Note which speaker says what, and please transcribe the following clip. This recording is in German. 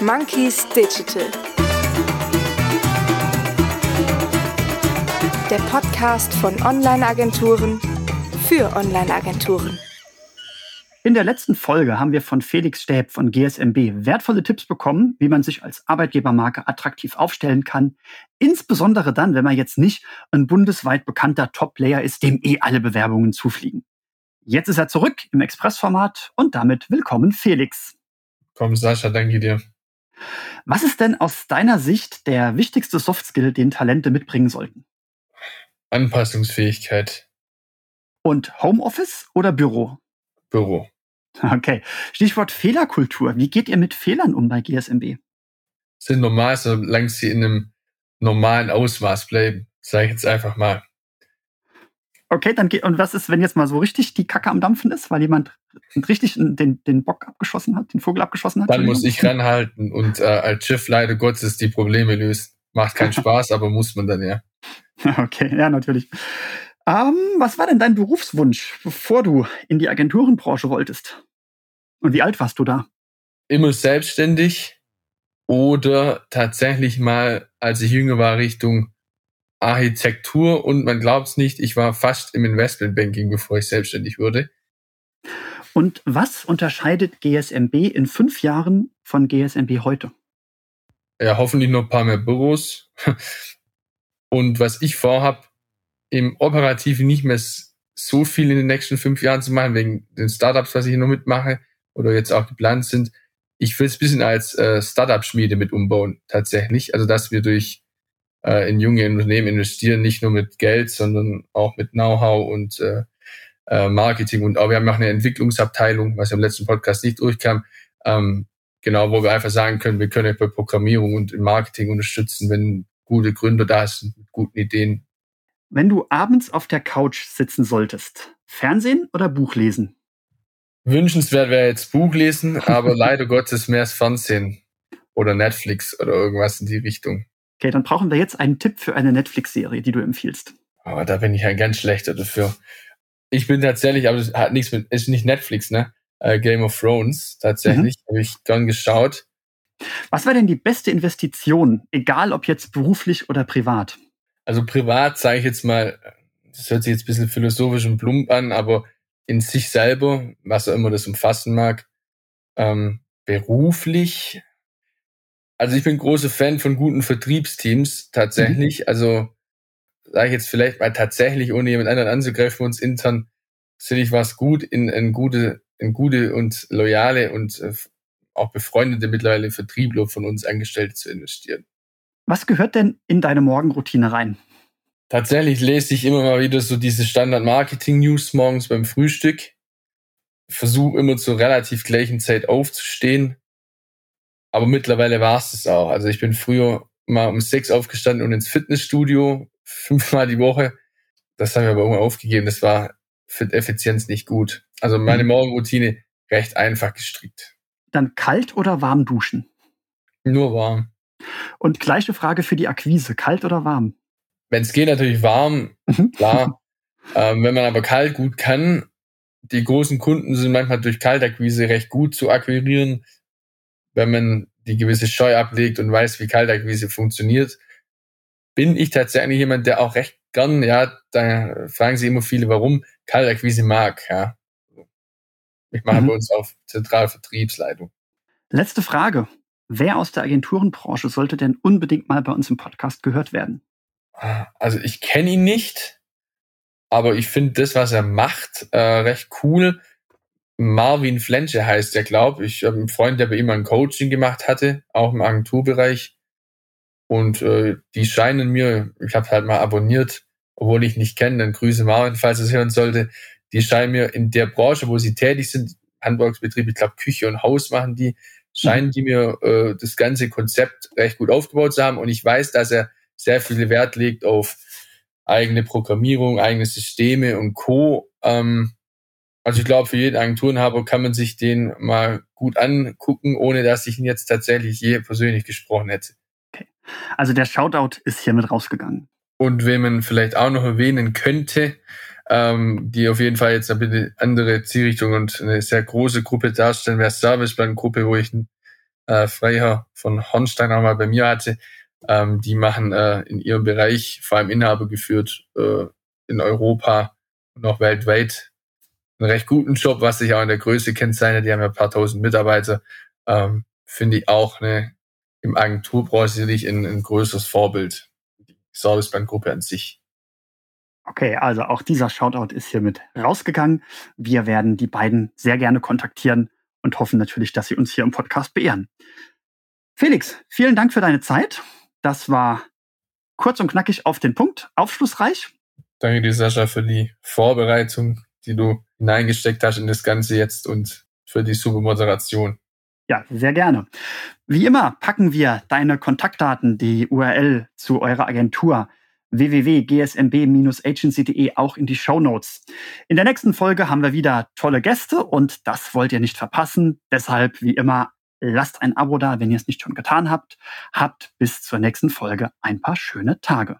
Speaker 1: Monkeys Digital. Der Podcast von Online-Agenturen für Online-Agenturen.
Speaker 2: In der letzten Folge haben wir von Felix Stäb von GSMB wertvolle Tipps bekommen, wie man sich als Arbeitgebermarke attraktiv aufstellen kann. Insbesondere dann, wenn man jetzt nicht ein bundesweit bekannter Top-Player ist, dem eh alle Bewerbungen zufliegen. Jetzt ist er zurück im Expressformat und damit willkommen Felix.
Speaker 3: Komm, Sascha, danke dir.
Speaker 2: Was ist denn aus deiner Sicht der wichtigste Softskill, den Talente mitbringen sollten?
Speaker 3: Anpassungsfähigkeit.
Speaker 2: Und Homeoffice oder Büro?
Speaker 3: Büro.
Speaker 2: Okay. Stichwort Fehlerkultur. Wie geht ihr mit Fehlern um bei GSMB?
Speaker 3: Sind normal, solange sie in einem normalen Ausmaß bleiben, sage ich jetzt einfach mal.
Speaker 2: Okay, dann geht, und was ist, wenn jetzt mal so richtig die Kacke am Dampfen ist, weil jemand richtig den, den Bock abgeschossen hat, den Vogel abgeschossen hat?
Speaker 3: Dann muss ich ranhalten und äh, als Schiff leider Gottes die Probleme lösen. Macht keinen Spaß, aber muss man dann ja.
Speaker 2: Okay, ja, natürlich. Ähm, was war denn dein Berufswunsch, bevor du in die Agenturenbranche wolltest? Und wie alt warst du da?
Speaker 3: Immer selbstständig oder tatsächlich mal, als ich jünger war, Richtung Architektur und man glaubt es nicht, ich war fast im Investmentbanking, bevor ich selbstständig wurde.
Speaker 2: Und was unterscheidet GSMB in fünf Jahren von GSMB heute?
Speaker 3: Ja, hoffentlich noch ein paar mehr Büros. Und was ich vorhab, im Operativen nicht mehr so viel in den nächsten fünf Jahren zu machen, wegen den Startups, was ich noch mitmache oder jetzt auch geplant sind. Ich will es ein bisschen als äh, Startup-Schmiede mit umbauen, tatsächlich. Also, dass wir durch äh, in junge Unternehmen investieren, nicht nur mit Geld, sondern auch mit Know-how und äh, äh, Marketing. Und auch wir haben auch eine Entwicklungsabteilung, was im letzten Podcast nicht durchkam, ähm, genau, wo wir einfach sagen können, wir können bei Programmierung und im Marketing unterstützen, wenn gute Gründer da sind mit guten Ideen.
Speaker 2: Wenn du abends auf der Couch sitzen solltest, Fernsehen oder Buch lesen?
Speaker 3: Wünschenswert wäre jetzt Buch lesen, aber leider Gottes mehr Fernsehen oder Netflix oder irgendwas in die Richtung.
Speaker 2: Okay, dann brauchen wir jetzt einen Tipp für eine Netflix-Serie, die du empfiehlst.
Speaker 3: Aber da bin ich ein ganz schlechter dafür. Ich bin tatsächlich, aber das hat nichts mit, ist nicht Netflix, ne? Äh, Game of Thrones, tatsächlich, mhm. habe ich gern geschaut.
Speaker 2: Was war denn die beste Investition, egal ob jetzt beruflich oder privat?
Speaker 3: Also privat sage ich jetzt mal, das hört sich jetzt ein bisschen philosophisch und plump an, aber in sich selber, was auch immer das umfassen mag, ähm, beruflich also ich bin großer Fan von guten Vertriebsteams tatsächlich. Mhm. Also sage ich jetzt vielleicht mal tatsächlich, ohne jemand anderen anzugreifen, uns intern finde ich was gut, in, in gute, in gute und loyale und äh, auch befreundete mittlerweile Vertriebler von uns Angestellte zu investieren.
Speaker 2: Was gehört denn in deine Morgenroutine rein?
Speaker 3: Tatsächlich lese ich immer mal wieder so diese Standard-Marketing-News morgens beim Frühstück. Versuche immer zur relativ gleichen Zeit aufzustehen aber mittlerweile war es das auch. Also ich bin früher mal um sechs aufgestanden und ins Fitnessstudio, fünfmal die Woche. Das haben wir aber irgendwann aufgegeben. Das war für die Effizienz nicht gut. Also meine mhm. Morgenroutine recht einfach gestrickt.
Speaker 2: Dann kalt oder warm duschen?
Speaker 3: Nur warm.
Speaker 2: Und gleiche Frage für die Akquise. Kalt oder warm?
Speaker 3: Wenn es geht, natürlich warm, mhm. klar. ähm, wenn man aber kalt gut kann, die großen Kunden sind manchmal durch Kaltakquise recht gut zu akquirieren wenn man die gewisse Scheu ablegt und weiß, wie Kaltakquise funktioniert, bin ich tatsächlich jemand, der auch recht gern, ja, da fragen sich immer viele, warum Kaltakquise mag, ja. Ich mache mhm. bei uns auf zentrale Vertriebsleitung.
Speaker 2: Letzte Frage. Wer aus der Agenturenbranche sollte denn unbedingt mal bei uns im Podcast gehört werden?
Speaker 3: Also ich kenne ihn nicht, aber ich finde das, was er macht, äh, recht cool. Marvin Flensche heißt der, glaube ich. Ich habe einen Freund, der bei ihm ein Coaching gemacht hatte, auch im Agenturbereich. Und äh, die scheinen mir, ich habe halt mal abonniert, obwohl ich nicht kenne, dann Grüße Marvin, falls es hören sollte. Die scheinen mir in der Branche, wo sie tätig sind, Handwerksbetrieb, ich glaube Küche und Haus machen die, scheinen die mir äh, das ganze Konzept recht gut aufgebaut zu haben. Und ich weiß, dass er sehr viel Wert legt auf eigene Programmierung, eigene Systeme und Co. Ähm, also ich glaube, für jeden Agenturenhaber kann man sich den mal gut angucken, ohne dass ich ihn jetzt tatsächlich je persönlich gesprochen hätte.
Speaker 2: Okay. Also der Shoutout ist hiermit rausgegangen.
Speaker 3: Und wenn man vielleicht auch noch erwähnen könnte, ähm, die auf jeden Fall jetzt eine andere Zielrichtung und eine sehr große Gruppe darstellen, wäre Servicebank-Gruppe, wo ich ein äh, Freiherr von Hornstein auch mal bei mir hatte. Ähm, die machen äh, in ihrem Bereich, vor allem Inhaber geführt, äh, in Europa und auch weltweit einen recht guten Job, was sich auch in der Größe kennzeichnet. Die haben ja ein paar tausend Mitarbeiter. Ähm, Finde ich auch eine, im Agenturbranche sicherlich ein, ein größeres Vorbild. Die Servicebankgruppe an sich.
Speaker 2: Okay, also auch dieser Shoutout ist hiermit rausgegangen. Wir werden die beiden sehr gerne kontaktieren und hoffen natürlich, dass sie uns hier im Podcast beehren. Felix, vielen Dank für deine Zeit. Das war kurz und knackig auf den Punkt, aufschlussreich.
Speaker 3: Danke dir, Sascha, für die Vorbereitung, die du hineingesteckt hast in das Ganze jetzt und für die super Moderation.
Speaker 2: Ja, sehr gerne. Wie immer packen wir deine Kontaktdaten, die URL zu eurer Agentur www.gsmb-agency.de auch in die Show Notes. In der nächsten Folge haben wir wieder tolle Gäste und das wollt ihr nicht verpassen. Deshalb, wie immer, lasst ein Abo da, wenn ihr es nicht schon getan habt. Habt bis zur nächsten Folge ein paar schöne Tage.